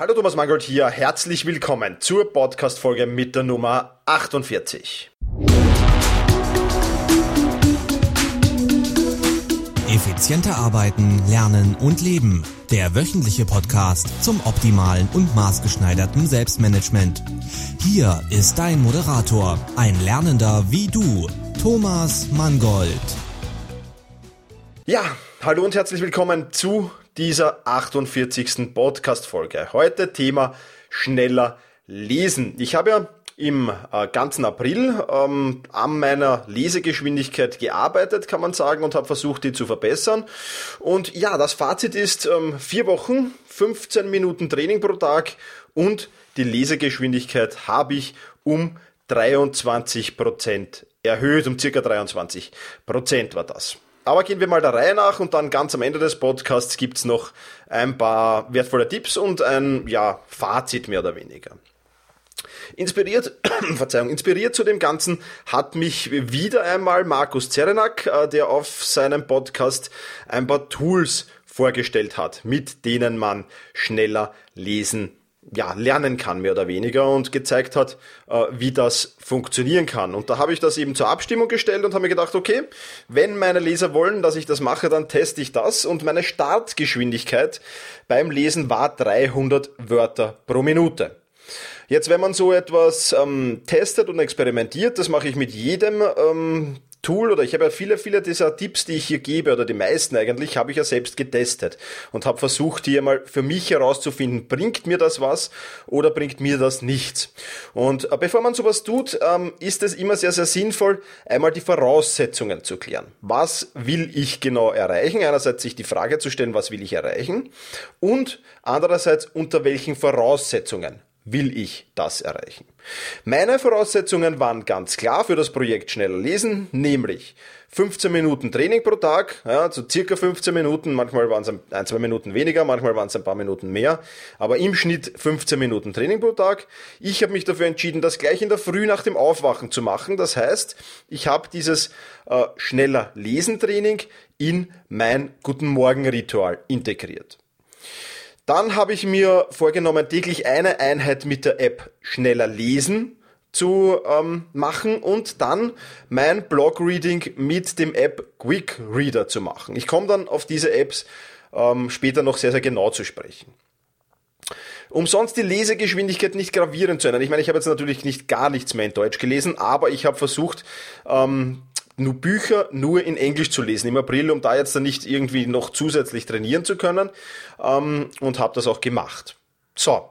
Hallo Thomas Mangold hier, herzlich willkommen zur Podcast-Folge mit der Nummer 48. Effizienter arbeiten, lernen und leben. Der wöchentliche Podcast zum optimalen und maßgeschneiderten Selbstmanagement. Hier ist dein Moderator, ein Lernender wie du, Thomas Mangold. Ja, hallo und herzlich willkommen zu dieser 48. Podcast-Folge. Heute Thema schneller lesen. Ich habe ja im äh, ganzen April ähm, an meiner Lesegeschwindigkeit gearbeitet, kann man sagen, und habe versucht, die zu verbessern. Und ja, das Fazit ist ähm, vier Wochen, 15 Minuten Training pro Tag und die Lesegeschwindigkeit habe ich um 23 Prozent erhöht, um circa 23 Prozent war das. Aber gehen wir mal der Reihe nach und dann ganz am Ende des Podcasts gibt's noch ein paar wertvolle Tipps und ein ja, Fazit mehr oder weniger. Inspiriert, Verzeihung, inspiriert zu dem Ganzen hat mich wieder einmal Markus Zerenak, äh, der auf seinem Podcast ein paar Tools vorgestellt hat, mit denen man schneller lesen ja, lernen kann, mehr oder weniger, und gezeigt hat, äh, wie das funktionieren kann. Und da habe ich das eben zur Abstimmung gestellt und habe mir gedacht, okay, wenn meine Leser wollen, dass ich das mache, dann teste ich das. Und meine Startgeschwindigkeit beim Lesen war 300 Wörter pro Minute. Jetzt, wenn man so etwas ähm, testet und experimentiert, das mache ich mit jedem ähm, Tool oder ich habe ja viele, viele dieser Tipps, die ich hier gebe oder die meisten eigentlich, habe ich ja selbst getestet und habe versucht hier mal für mich herauszufinden, bringt mir das was oder bringt mir das nichts. Und äh, bevor man sowas tut, ähm, ist es immer sehr, sehr sinnvoll, einmal die Voraussetzungen zu klären. Was will ich genau erreichen? Einerseits sich die Frage zu stellen, was will ich erreichen? Und andererseits unter welchen Voraussetzungen will ich das erreichen. Meine Voraussetzungen waren ganz klar für das Projekt Schneller Lesen, nämlich 15 Minuten Training pro Tag, ja, so circa 15 Minuten, manchmal waren es ein, zwei Minuten weniger, manchmal waren es ein paar Minuten mehr, aber im Schnitt 15 Minuten Training pro Tag. Ich habe mich dafür entschieden, das gleich in der Früh nach dem Aufwachen zu machen. Das heißt, ich habe dieses äh, Schneller Lesen Training in mein Guten Morgen Ritual integriert. Dann habe ich mir vorgenommen, täglich eine Einheit mit der App schneller lesen zu ähm, machen und dann mein Blog-Reading mit dem App Quick Reader zu machen. Ich komme dann auf diese Apps ähm, später noch sehr, sehr genau zu sprechen. Um sonst die Lesegeschwindigkeit nicht gravieren zu ändern. Ich meine, ich habe jetzt natürlich nicht gar nichts mehr in Deutsch gelesen, aber ich habe versucht, ähm, nur Bücher nur in Englisch zu lesen im April, um da jetzt dann nicht irgendwie noch zusätzlich trainieren zu können ähm, und habe das auch gemacht. So,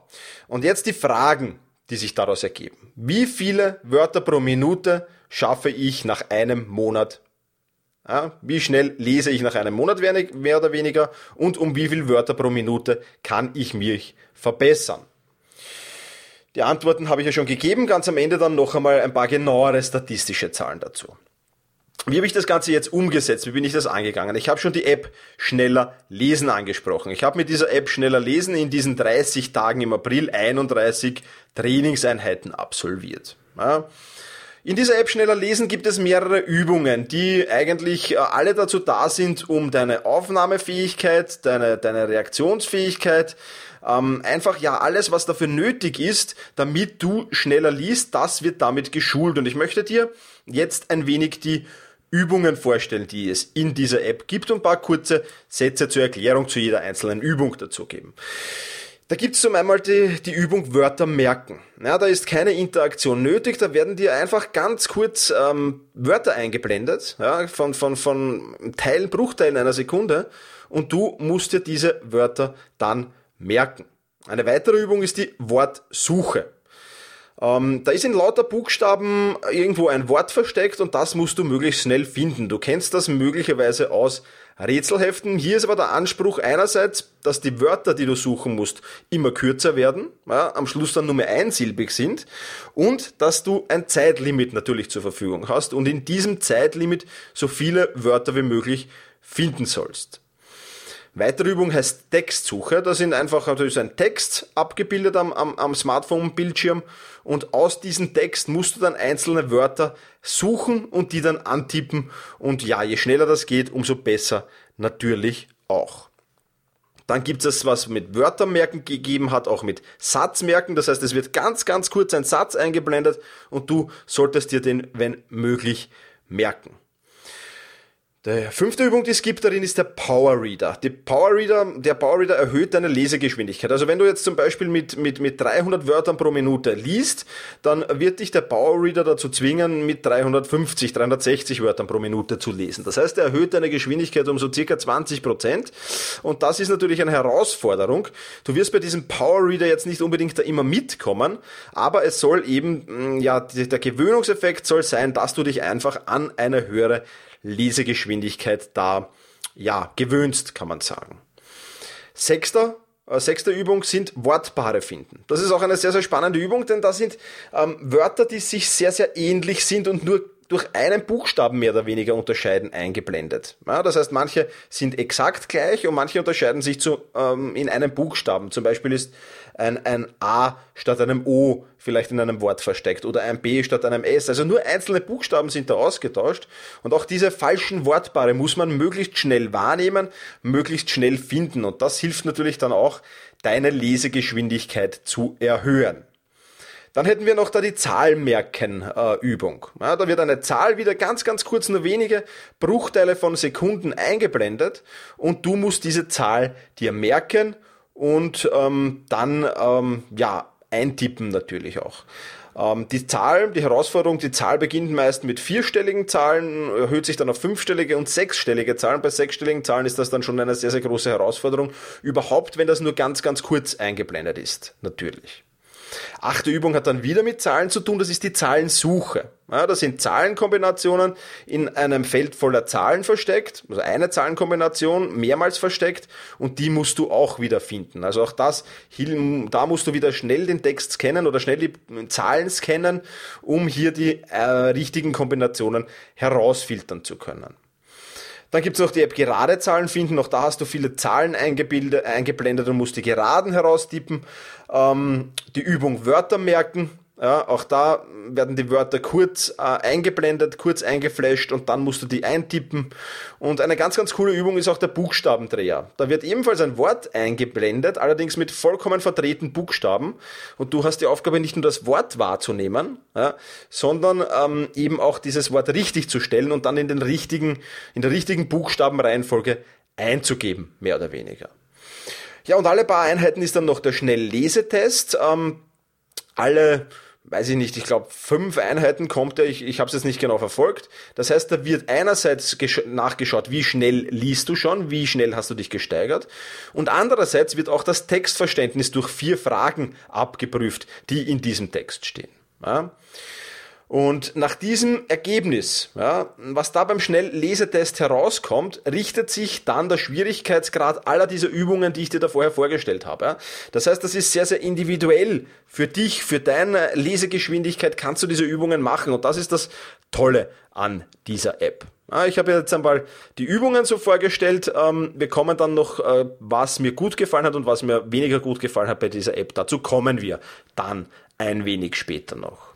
und jetzt die Fragen, die sich daraus ergeben. Wie viele Wörter pro Minute schaffe ich nach einem Monat? Ja, wie schnell lese ich nach einem Monat mehr oder weniger und um wie viele Wörter pro Minute kann ich mich verbessern? Die Antworten habe ich ja schon gegeben, ganz am Ende dann noch einmal ein paar genauere statistische Zahlen dazu. Wie habe ich das Ganze jetzt umgesetzt? Wie bin ich das angegangen? Ich habe schon die App Schneller Lesen angesprochen. Ich habe mit dieser App Schneller Lesen in diesen 30 Tagen im April 31 Trainingseinheiten absolviert. Ja. In dieser App Schneller Lesen gibt es mehrere Übungen, die eigentlich äh, alle dazu da sind, um deine Aufnahmefähigkeit, deine, deine Reaktionsfähigkeit, ähm, einfach ja alles, was dafür nötig ist, damit du schneller liest, das wird damit geschult. Und ich möchte dir jetzt ein wenig die Übungen vorstellen, die es in dieser App gibt und ein paar kurze Sätze zur Erklärung zu jeder einzelnen Übung dazu geben. Da gibt es zum einmal die, die Übung Wörter merken. Ja, da ist keine Interaktion nötig, da werden dir einfach ganz kurz ähm, Wörter eingeblendet, ja, von, von, von Teilen, Bruchteilen einer Sekunde und du musst dir diese Wörter dann merken. Eine weitere Übung ist die Wortsuche. Ähm, da ist in lauter Buchstaben irgendwo ein Wort versteckt und das musst du möglichst schnell finden. Du kennst das möglicherweise aus Rätselheften. Hier ist aber der Anspruch einerseits, dass die Wörter, die du suchen musst, immer kürzer werden, ja, am Schluss dann nur mehr einsilbig sind und dass du ein Zeitlimit natürlich zur Verfügung hast und in diesem Zeitlimit so viele Wörter wie möglich finden sollst. Weitere Übung heißt Textsuche. Da sind einfach natürlich ein Text abgebildet am, am, am Smartphone-Bildschirm und aus diesem Text musst du dann einzelne Wörter suchen und die dann antippen und ja, je schneller das geht, umso besser natürlich auch. Dann gibt es was mit Wörtermerken gegeben hat, auch mit Satzmerken. Das heißt, es wird ganz, ganz kurz ein Satz eingeblendet und du solltest dir den, wenn möglich, merken. Die fünfte Übung, die es gibt darin, ist der Power Reader. Die Power Reader, der Power Reader erhöht deine Lesegeschwindigkeit. Also wenn du jetzt zum Beispiel mit, mit, mit 300 Wörtern pro Minute liest, dann wird dich der Power Reader dazu zwingen, mit 350, 360 Wörtern pro Minute zu lesen. Das heißt, er erhöht deine Geschwindigkeit um so circa 20 Prozent. Und das ist natürlich eine Herausforderung. Du wirst bei diesem Power Reader jetzt nicht unbedingt da immer mitkommen, aber es soll eben, mm, ja, der Gewöhnungseffekt soll sein, dass du dich einfach an eine höhere Lesegeschwindigkeit da ja, gewöhnst, kann man sagen. Sechster, äh, sechste Übung sind Wortpaare finden. Das ist auch eine sehr, sehr spannende Übung, denn da sind ähm, Wörter, die sich sehr, sehr ähnlich sind und nur durch einen Buchstaben mehr oder weniger unterscheiden eingeblendet. Ja, das heißt, manche sind exakt gleich und manche unterscheiden sich zu, ähm, in einem Buchstaben. Zum Beispiel ist ein, ein A statt einem O vielleicht in einem Wort versteckt oder ein B statt einem S. Also nur einzelne Buchstaben sind da ausgetauscht und auch diese falschen Wortpaare muss man möglichst schnell wahrnehmen, möglichst schnell finden und das hilft natürlich dann auch, deine Lesegeschwindigkeit zu erhöhen. Dann hätten wir noch da die Zahlmerken-Übung. Äh, ja, da wird eine Zahl wieder ganz, ganz kurz, nur wenige Bruchteile von Sekunden eingeblendet und du musst diese Zahl dir merken und ähm, dann ähm, ja eintippen natürlich auch. Ähm, die Zahl, die Herausforderung, die Zahl beginnt meist mit vierstelligen Zahlen, erhöht sich dann auf fünfstellige und sechsstellige Zahlen. Bei sechsstelligen Zahlen ist das dann schon eine sehr, sehr große Herausforderung. Überhaupt, wenn das nur ganz, ganz kurz eingeblendet ist, natürlich. Achte Übung hat dann wieder mit Zahlen zu tun, das ist die Zahlensuche. Ja, da sind Zahlenkombinationen in einem Feld voller Zahlen versteckt, also eine Zahlenkombination mehrmals versteckt und die musst du auch wieder finden. Also auch das, da musst du wieder schnell den Text scannen oder schnell die Zahlen scannen, um hier die äh, richtigen Kombinationen herausfiltern zu können. Dann gibt es noch die App Gerade Zahlen finden. Auch da hast du viele Zahlen eingeblendet und musst die Geraden heraustippen. Ähm, die Übung Wörter merken. Ja, auch da werden die Wörter kurz äh, eingeblendet, kurz eingeflasht und dann musst du die eintippen. Und eine ganz, ganz coole Übung ist auch der Buchstabendreher. Da wird ebenfalls ein Wort eingeblendet, allerdings mit vollkommen verdrehten Buchstaben. Und du hast die Aufgabe, nicht nur das Wort wahrzunehmen, ja, sondern ähm, eben auch dieses Wort richtig zu stellen und dann in den richtigen, in der richtigen Buchstabenreihenfolge einzugeben, mehr oder weniger. Ja, und alle paar Einheiten ist dann noch der Schnelllesetest. Ähm, alle weiß ich nicht, ich glaube, fünf Einheiten kommt er, ich, ich habe es jetzt nicht genau verfolgt. Das heißt, da wird einerseits nachgeschaut, wie schnell liest du schon, wie schnell hast du dich gesteigert. Und andererseits wird auch das Textverständnis durch vier Fragen abgeprüft, die in diesem Text stehen. Ja? Und nach diesem Ergebnis, ja, was da beim Schnelllesetest herauskommt, richtet sich dann der Schwierigkeitsgrad aller dieser Übungen, die ich dir da vorher vorgestellt habe. Ja. Das heißt, das ist sehr, sehr individuell für dich, für deine Lesegeschwindigkeit kannst du diese Übungen machen. Und das ist das Tolle an dieser App. Ja, ich habe jetzt einmal die Übungen so vorgestellt. Ähm, wir kommen dann noch, äh, was mir gut gefallen hat und was mir weniger gut gefallen hat bei dieser App. Dazu kommen wir dann ein wenig später noch.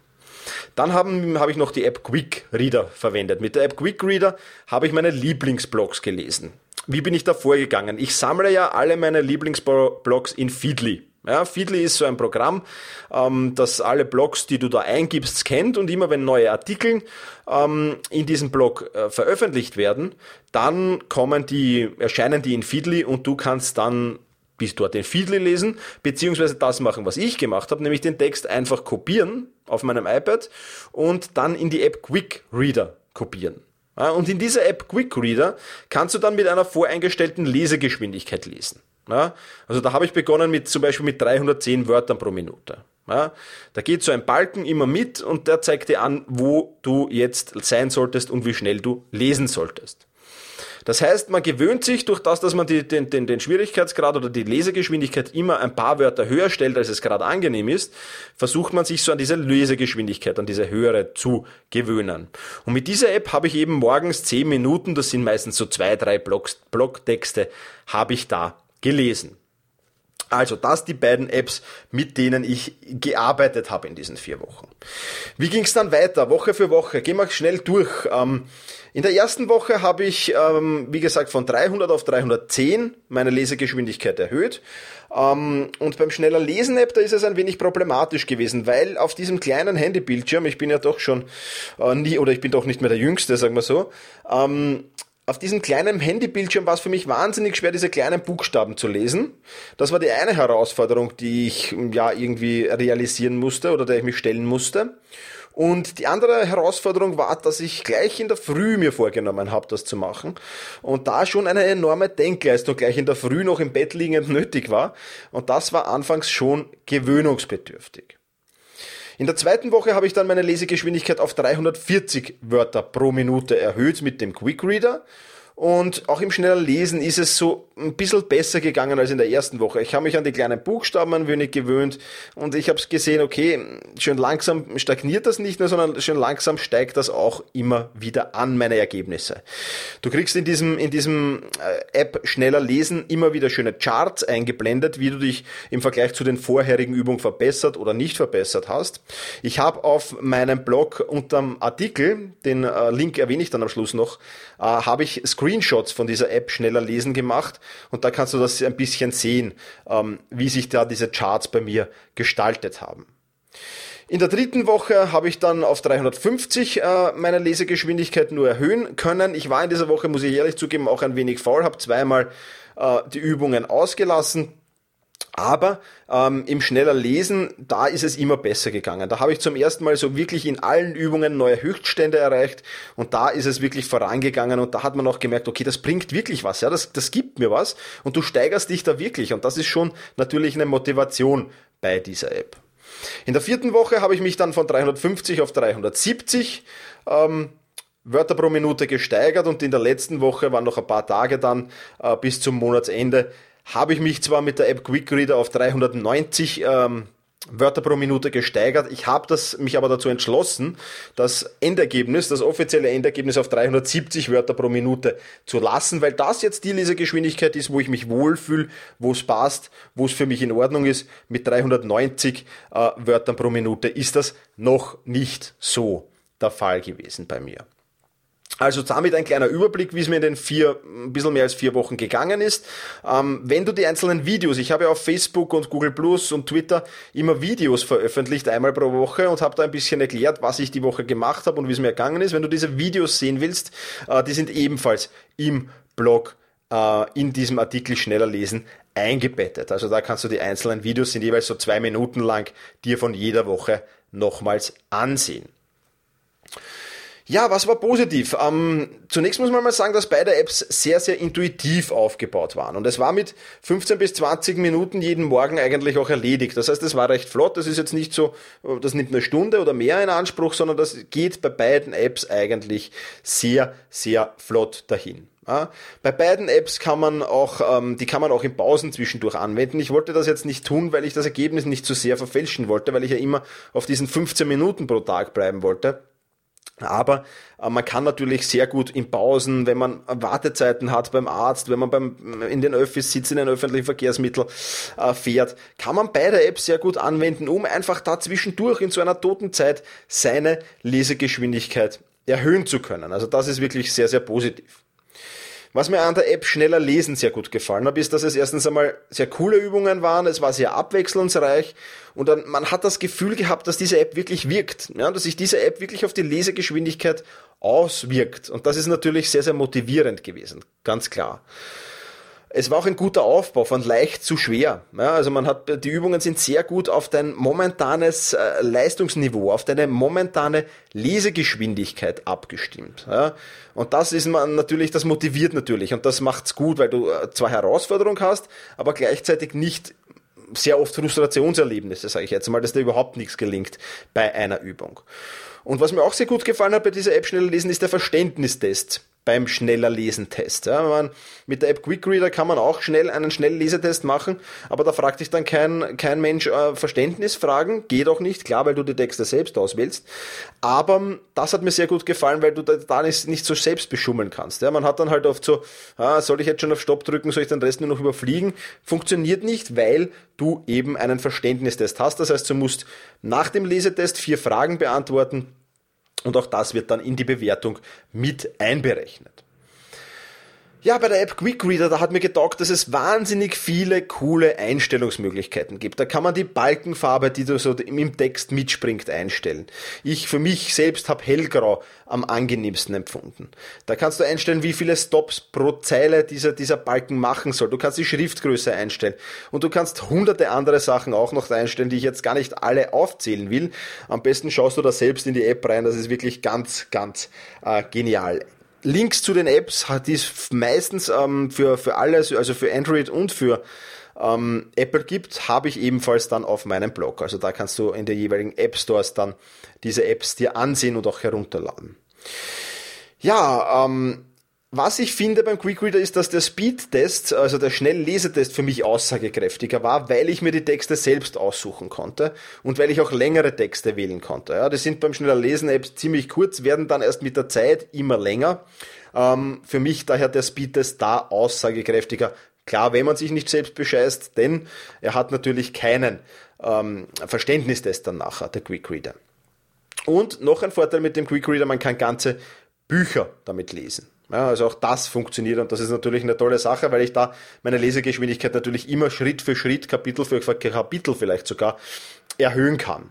Dann habe ich noch die App Quick Reader verwendet. Mit der App Quick Reader habe ich meine Lieblingsblogs gelesen. Wie bin ich da vorgegangen? Ich sammle ja alle meine Lieblingsblogs in Feedly. Ja, Feedly ist so ein Programm, ähm, das alle Blogs, die du da eingibst, scannt und immer wenn neue Artikel ähm, in diesem Blog äh, veröffentlicht werden, dann kommen die, erscheinen die in Feedly und du kannst dann bis dort den Feedly lesen, beziehungsweise das machen, was ich gemacht habe, nämlich den Text einfach kopieren auf meinem iPad und dann in die App Quick Reader kopieren. Und in dieser App Quick Reader kannst du dann mit einer voreingestellten Lesegeschwindigkeit lesen. Also da habe ich begonnen mit zum Beispiel mit 310 Wörtern pro Minute. Ja, da geht so ein Balken immer mit und der zeigt dir an, wo du jetzt sein solltest und wie schnell du lesen solltest. Das heißt, man gewöhnt sich durch das, dass man die, den, den, den Schwierigkeitsgrad oder die Lesegeschwindigkeit immer ein paar Wörter höher stellt, als es gerade angenehm ist, versucht man sich so an diese Lesegeschwindigkeit, an diese höhere zu gewöhnen. Und mit dieser App habe ich eben morgens zehn Minuten, das sind meistens so zwei, drei Blogs, Blogtexte, habe ich da gelesen. Also das die beiden Apps, mit denen ich gearbeitet habe in diesen vier Wochen. Wie ging es dann weiter, Woche für Woche? Gehen wir schnell durch. Ähm, in der ersten Woche habe ich, ähm, wie gesagt, von 300 auf 310 meine Lesegeschwindigkeit erhöht. Ähm, und beim schneller Lesen-App, da ist es ein wenig problematisch gewesen, weil auf diesem kleinen Handybildschirm, ich bin ja doch schon äh, nie, oder ich bin doch nicht mehr der Jüngste, sagen wir so, auf diesem kleinen Handybildschirm war es für mich wahnsinnig schwer, diese kleinen Buchstaben zu lesen. Das war die eine Herausforderung, die ich ja irgendwie realisieren musste oder der ich mich stellen musste. Und die andere Herausforderung war, dass ich gleich in der Früh mir vorgenommen habe, das zu machen. Und da schon eine enorme Denkleistung gleich in der Früh noch im Bett liegend nötig war. Und das war anfangs schon gewöhnungsbedürftig. In der zweiten Woche habe ich dann meine Lesegeschwindigkeit auf 340 Wörter pro Minute erhöht mit dem Quick Reader und auch im schneller Lesen ist es so ein bisschen besser gegangen als in der ersten Woche. Ich habe mich an die kleinen Buchstaben ein wenig gewöhnt und ich habe gesehen, okay, schön langsam stagniert das nicht mehr, sondern schön langsam steigt das auch immer wieder an, meine Ergebnisse. Du kriegst in diesem, in diesem äh, App schneller lesen immer wieder schöne Charts eingeblendet, wie du dich im Vergleich zu den vorherigen Übungen verbessert oder nicht verbessert hast. Ich habe auf meinem Blog unterm Artikel, den äh, Link erwähne ich dann am Schluss noch, äh, habe ich Screenshots von dieser App schneller lesen gemacht und da kannst du das ein bisschen sehen, ähm, wie sich da diese Charts bei mir gestaltet haben. In der dritten Woche habe ich dann auf 350 äh, meine Lesegeschwindigkeit nur erhöhen können. Ich war in dieser Woche, muss ich ehrlich zugeben, auch ein wenig faul, habe zweimal äh, die Übungen ausgelassen aber ähm, im schneller Lesen, da ist es immer besser gegangen. Da habe ich zum ersten Mal so wirklich in allen Übungen neue Höchststände erreicht und da ist es wirklich vorangegangen und da hat man auch gemerkt, okay, das bringt wirklich was, ja, das, das gibt mir was und du steigerst dich da wirklich und das ist schon natürlich eine Motivation bei dieser App. In der vierten Woche habe ich mich dann von 350 auf 370 ähm, Wörter pro Minute gesteigert und in der letzten Woche waren noch ein paar Tage dann äh, bis zum Monatsende habe ich mich zwar mit der App Quick Reader auf 390 ähm, Wörter pro Minute gesteigert. Ich habe das mich aber dazu entschlossen, das Endergebnis, das offizielle Endergebnis auf 370 Wörter pro Minute zu lassen, weil das jetzt die Lesegeschwindigkeit ist, wo ich mich wohlfühle, wo es passt, wo es für mich in Ordnung ist. Mit 390 äh, Wörtern pro Minute ist das noch nicht so der Fall gewesen bei mir. Also damit ein kleiner Überblick, wie es mir in den vier, ein bisschen mehr als vier Wochen gegangen ist. Ähm, wenn du die einzelnen Videos, ich habe ja auf Facebook und Google Plus und Twitter immer Videos veröffentlicht, einmal pro Woche und habe da ein bisschen erklärt, was ich die Woche gemacht habe und wie es mir ergangen ist. Wenn du diese Videos sehen willst, äh, die sind ebenfalls im Blog äh, in diesem Artikel schneller lesen eingebettet. Also da kannst du die einzelnen Videos, sind jeweils so zwei Minuten lang, dir von jeder Woche nochmals ansehen. Ja, was war positiv? Ähm, zunächst muss man mal sagen, dass beide Apps sehr, sehr intuitiv aufgebaut waren. Und es war mit 15 bis 20 Minuten jeden Morgen eigentlich auch erledigt. Das heißt, es war recht flott. Das ist jetzt nicht so, das nimmt eine Stunde oder mehr in Anspruch, sondern das geht bei beiden Apps eigentlich sehr, sehr flott dahin. Ja, bei beiden Apps kann man auch, ähm, die kann man auch in Pausen zwischendurch anwenden. Ich wollte das jetzt nicht tun, weil ich das Ergebnis nicht zu sehr verfälschen wollte, weil ich ja immer auf diesen 15 Minuten pro Tag bleiben wollte. Aber äh, man kann natürlich sehr gut in Pausen, wenn man Wartezeiten hat beim Arzt, wenn man beim, in den Öffis sitzt, in den öffentlichen Verkehrsmitteln äh, fährt, kann man beide Apps sehr gut anwenden, um einfach da zwischendurch in so einer toten Zeit seine Lesegeschwindigkeit erhöhen zu können. Also das ist wirklich sehr, sehr positiv. Was mir an der App schneller lesen sehr gut gefallen hat, ist, dass es erstens einmal sehr coole Übungen waren, es war sehr abwechslungsreich und dann, man hat das Gefühl gehabt, dass diese App wirklich wirkt, ja, dass sich diese App wirklich auf die Lesegeschwindigkeit auswirkt. Und das ist natürlich sehr, sehr motivierend gewesen, ganz klar. Es war auch ein guter Aufbau, von leicht zu schwer. Ja, also man hat, die Übungen sind sehr gut auf dein momentanes äh, Leistungsniveau, auf deine momentane Lesegeschwindigkeit abgestimmt. Ja, und das ist man natürlich, das motiviert natürlich und das macht's gut, weil du äh, zwar Herausforderung hast, aber gleichzeitig nicht sehr oft Frustrationserlebnisse, sage ich jetzt mal, dass da überhaupt nichts gelingt bei einer Übung. Und was mir auch sehr gut gefallen hat bei dieser App schnell lesen, ist der Verständnistest beim schneller Lesen-Test. Ja, mit der App Quickreader kann man auch schnell einen Schnelllesetest machen, aber da fragt dich dann kein, kein Mensch äh, Verständnisfragen, geht auch nicht, klar, weil du die Texte selbst auswählst. Aber ähm, das hat mir sehr gut gefallen, weil du da, da nicht, nicht so selbst beschummeln kannst. Ja, man hat dann halt oft so, ah, soll ich jetzt schon auf Stopp drücken, soll ich den Rest nur noch überfliegen? Funktioniert nicht, weil du eben einen Verständnistest hast. Das heißt, du musst nach dem Lesetest vier Fragen beantworten und auch das wird dann in die Bewertung mit einberechnet. Ja, bei der App Quick Reader, da hat mir getaugt, dass es wahnsinnig viele coole Einstellungsmöglichkeiten gibt. Da kann man die Balkenfarbe, die du so im Text mitspringt, einstellen. Ich für mich selbst habe hellgrau am angenehmsten empfunden. Da kannst du einstellen, wie viele Stops pro Zeile dieser, dieser Balken machen soll. Du kannst die Schriftgröße einstellen. Und du kannst hunderte andere Sachen auch noch einstellen, die ich jetzt gar nicht alle aufzählen will. Am besten schaust du da selbst in die App rein. Das ist wirklich ganz, ganz äh, genial. Links zu den Apps hat es meistens ähm, für, für alles, also für Android und für ähm, Apple gibt, habe ich ebenfalls dann auf meinem Blog. Also da kannst du in den jeweiligen App Stores dann diese Apps dir ansehen und auch herunterladen. Ja, ähm, was ich finde beim Quick Reader ist, dass der Speed-Test, also der Schnelllesetest für mich aussagekräftiger war, weil ich mir die Texte selbst aussuchen konnte und weil ich auch längere Texte wählen konnte. Ja, die sind beim schneller Lesen-Apps ziemlich kurz, werden dann erst mit der Zeit immer länger. Ähm, für mich daher der Speed-Test da aussagekräftiger. Klar, wenn man sich nicht selbst bescheißt, denn er hat natürlich keinen ähm, Verständnistest dann nachher, der Quick Reader. Und noch ein Vorteil mit dem Quick Reader, man kann ganze Bücher damit lesen. Ja, also auch das funktioniert und das ist natürlich eine tolle Sache, weil ich da meine Lesegeschwindigkeit natürlich immer Schritt für Schritt, Kapitel für Kapitel vielleicht sogar erhöhen kann.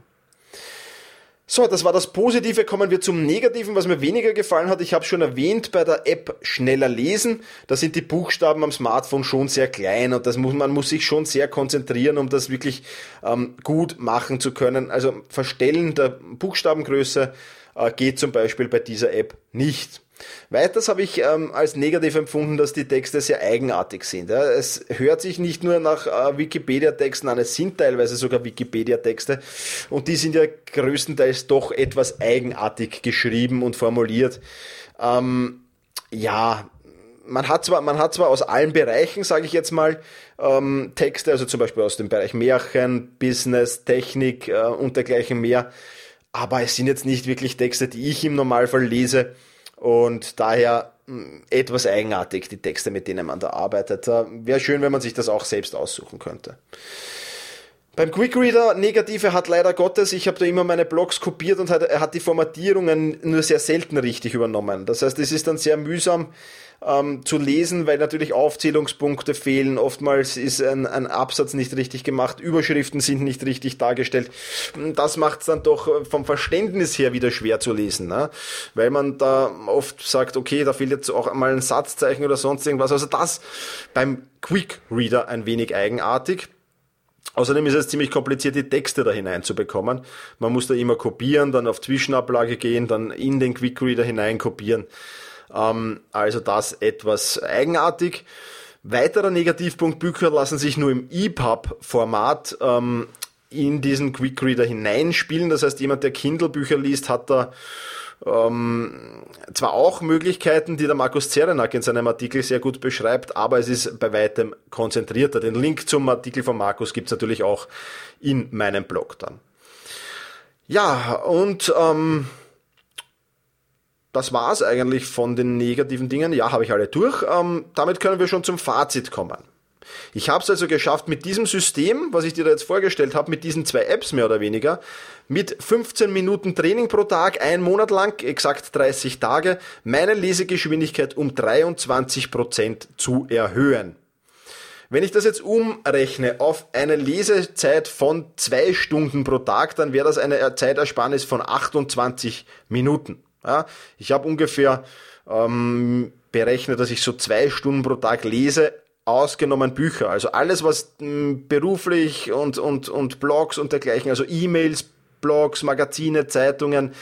So, das war das Positive. Kommen wir zum Negativen, was mir weniger gefallen hat. Ich habe schon erwähnt bei der App schneller lesen. Da sind die Buchstaben am Smartphone schon sehr klein und das muss, man muss sich schon sehr konzentrieren, um das wirklich ähm, gut machen zu können. Also Verstellen der Buchstabengröße äh, geht zum Beispiel bei dieser App nicht. Weiters habe ich ähm, als negativ empfunden, dass die Texte sehr eigenartig sind. Ja. Es hört sich nicht nur nach äh, Wikipedia-Texten an, es sind teilweise sogar Wikipedia-Texte und die sind ja größtenteils doch etwas eigenartig geschrieben und formuliert. Ähm, ja, man hat zwar, man hat zwar aus allen Bereichen, sage ich jetzt mal, ähm, Texte, also zum Beispiel aus dem Bereich Märchen, Business, Technik äh, und dergleichen mehr, aber es sind jetzt nicht wirklich Texte, die ich im Normalfall lese und daher hm, etwas eigenartig, die Texte, mit denen man da arbeitet. Wäre schön, wenn man sich das auch selbst aussuchen könnte. Beim Quickreader Negative hat leider Gottes, ich habe da immer meine Blogs kopiert und hat, er hat die Formatierungen nur sehr selten richtig übernommen. Das heißt, es ist dann sehr mühsam, ähm, zu lesen, weil natürlich Aufzählungspunkte fehlen. Oftmals ist ein, ein Absatz nicht richtig gemacht, Überschriften sind nicht richtig dargestellt. Das macht es dann doch äh, vom Verständnis her wieder schwer zu lesen, ne? weil man da oft sagt, okay, da fehlt jetzt auch mal ein Satzzeichen oder sonst irgendwas. Also das beim Quick Reader ein wenig eigenartig. Außerdem ist es ziemlich kompliziert, die Texte da hineinzubekommen. Man muss da immer kopieren, dann auf Zwischenablage gehen, dann in den Quick Reader hinein kopieren. Ähm, also das etwas eigenartig. Weiterer Negativpunkt, Bücher lassen sich nur im EPUB-Format ähm, in diesen Quick Reader hineinspielen. Das heißt, jemand, der Kindle-Bücher liest, hat da ähm, zwar auch Möglichkeiten, die der Markus Zerenak in seinem Artikel sehr gut beschreibt, aber es ist bei weitem konzentrierter. Den Link zum Artikel von Markus gibt's natürlich auch in meinem Blog dann. Ja, und ähm, das war's eigentlich von den negativen Dingen. Ja, habe ich alle durch. Ähm, damit können wir schon zum Fazit kommen. Ich habe es also geschafft, mit diesem System, was ich dir da jetzt vorgestellt habe, mit diesen zwei Apps mehr oder weniger, mit 15 Minuten Training pro Tag, ein Monat lang, exakt 30 Tage, meine Lesegeschwindigkeit um 23 Prozent zu erhöhen. Wenn ich das jetzt umrechne auf eine Lesezeit von zwei Stunden pro Tag, dann wäre das eine Zeitersparnis von 28 Minuten. Ja, ich habe ungefähr ähm, berechnet, dass ich so zwei Stunden pro Tag lese, ausgenommen Bücher. Also alles, was mh, hm, beruflich und, und, und Blogs und dergleichen, also E-Mails, Blogs, Magazine, Zeitungen,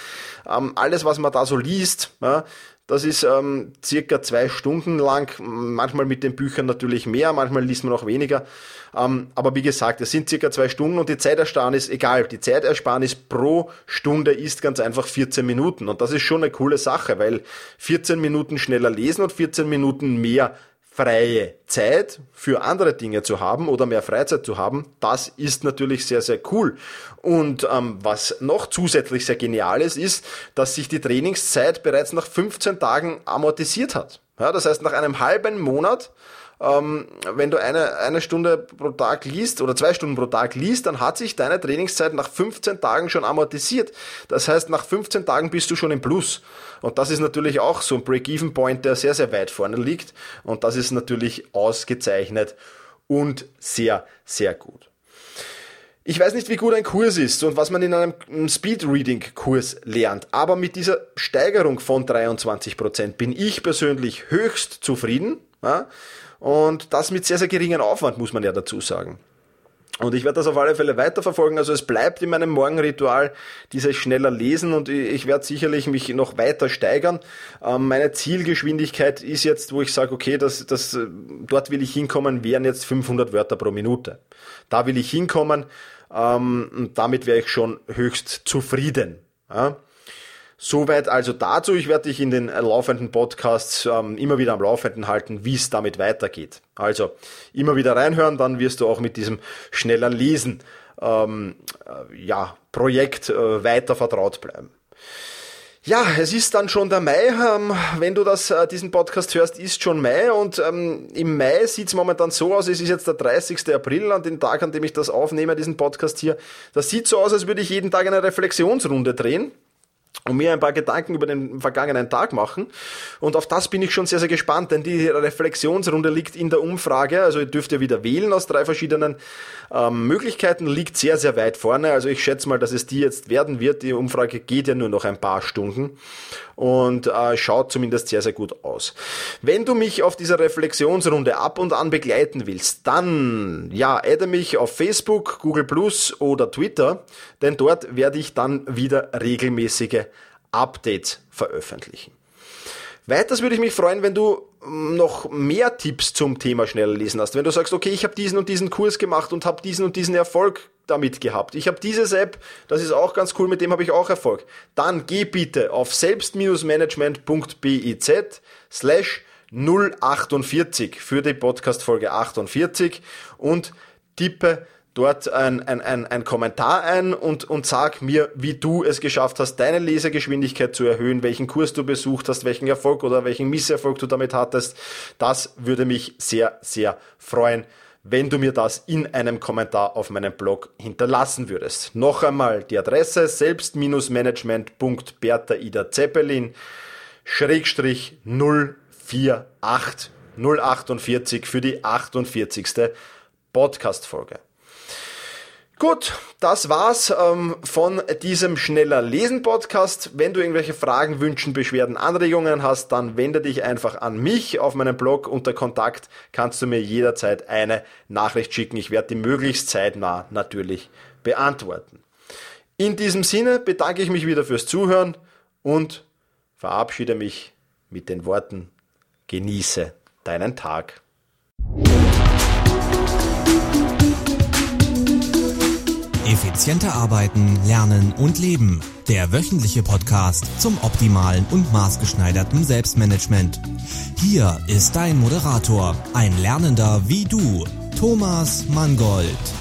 ähm, alles, was man da so liest, ja, Das ist ähm, circa zwei Stunden lang, manchmal mit den Büchern natürlich mehr, manchmal liest man auch weniger. Ähm, aber wie gesagt, es sind circa zwei Stunden und die Zeitersparnis, egal, die Zeitersparnis pro Stunde ist ganz einfach 14 Minuten. Und das ist schon eine coole Sache, weil 14 Minuten schneller lesen und 14 Minuten mehr freie Zeit für andere Dinge zu haben oder mehr Freizeit zu haben, das ist natürlich sehr, sehr cool. Und ähm, was noch zusätzlich sehr genial ist, ist, dass sich die Trainingszeit bereits nach 15 Tagen amortisiert hat. Ja, das heißt, nach einem halben Monat ähm, wenn du eine, eine Stunde pro Tag liest oder zwei Stunden pro Tag liest, dann hat sich deine Trainingszeit nach 15 Tagen schon amortisiert. Das heißt, nach 15 Tagen bist du schon im Plus. Und das ist natürlich auch so ein Break-Even-Point, der sehr, sehr weit vorne liegt. Und das ist natürlich ausgezeichnet und sehr, sehr gut. Ich weiß nicht, wie gut ein Kurs ist und was man in einem Speed-Reading-Kurs lernt, aber mit dieser Steigerung von 23% bin ich persönlich höchst zufrieden. Und das mit sehr, sehr geringen Aufwand, muss man ja dazu sagen. Und ich werde das auf alle Fälle weiterverfolgen. Also es bleibt in meinem Morgenritual dieses schneller Lesen und ich werde sicherlich mich noch weiter steigern. Ähm, meine Zielgeschwindigkeit ist jetzt, wo ich sage, okay, das, das, dort will ich hinkommen, wären jetzt 500 Wörter pro Minute. Da will ich hinkommen ähm, und damit wäre ich schon höchst zufrieden. Soweit also dazu. Ich werde dich in den laufenden Podcasts ähm, immer wieder am Laufenden halten, wie es damit weitergeht. Also immer wieder reinhören, dann wirst du auch mit diesem schneller Lesen ähm, äh, ja, Projekt äh, weiter vertraut bleiben. Ja, es ist dann schon der Mai. Ähm, wenn du das, äh, diesen Podcast hörst, ist schon Mai und ähm, im Mai sieht's momentan so aus, es ist jetzt der 30. April, an dem Tag, an dem ich das aufnehme, diesen Podcast hier. Das sieht so aus, als würde ich jeden Tag eine Reflexionsrunde drehen und mir ein paar Gedanken über den vergangenen Tag machen. Und auf das bin ich schon sehr, sehr gespannt, denn die Reflexionsrunde liegt in der Umfrage, also ihr dürft ja wieder wählen aus drei verschiedenen ähm, Möglichkeiten, liegt sehr, sehr weit vorne. Also ich schätze mal, dass es die jetzt werden wird. Die Umfrage geht ja nur noch ein paar Stunden und äh, schaut zumindest sehr, sehr gut aus. Wenn du mich auf dieser Reflexionsrunde ab und an begleiten willst, dann ja, adde mich auf Facebook, Google Plus oder Twitter, denn dort werde ich dann wieder regelmäßige Updates veröffentlichen. Weiters würde ich mich freuen, wenn du mm, noch mehr Tipps zum Thema schneller lesen hast. Wenn du sagst, okay, ich habe diesen und diesen Kurs gemacht und habe diesen und diesen Erfolg damit gehabt. Ich habe dieses App, das ist auch ganz cool, mit dem habe ich auch Erfolg. Dann geh bitte auf selbst-management.biz slash 048 für die Podcast Folge 48 und tippe dort ein, ein, ein, ein Kommentar ein und, und sag mir, wie du es geschafft hast, deine Lesegeschwindigkeit zu erhöhen, welchen Kurs du besucht hast, welchen Erfolg oder welchen Misserfolg du damit hattest. Das würde mich sehr, sehr freuen, wenn du mir das in einem Kommentar auf meinem Blog hinterlassen würdest. Noch einmal die Adresse selbst-management.bertha Ida Zeppelin Schrägstrich 048 048 für die 48. Podcast-Folge. Gut, das war's ähm, von diesem schneller Lesen Podcast. Wenn du irgendwelche Fragen, Wünschen, Beschwerden, Anregungen hast, dann wende dich einfach an mich auf meinem Blog unter Kontakt. Kannst du mir jederzeit eine Nachricht schicken. Ich werde die möglichst zeitnah natürlich beantworten. In diesem Sinne bedanke ich mich wieder fürs Zuhören und verabschiede mich mit den Worten Genieße deinen Tag. Effizienter arbeiten, lernen und leben. Der wöchentliche Podcast zum optimalen und maßgeschneiderten Selbstmanagement. Hier ist dein Moderator, ein Lernender wie du, Thomas Mangold.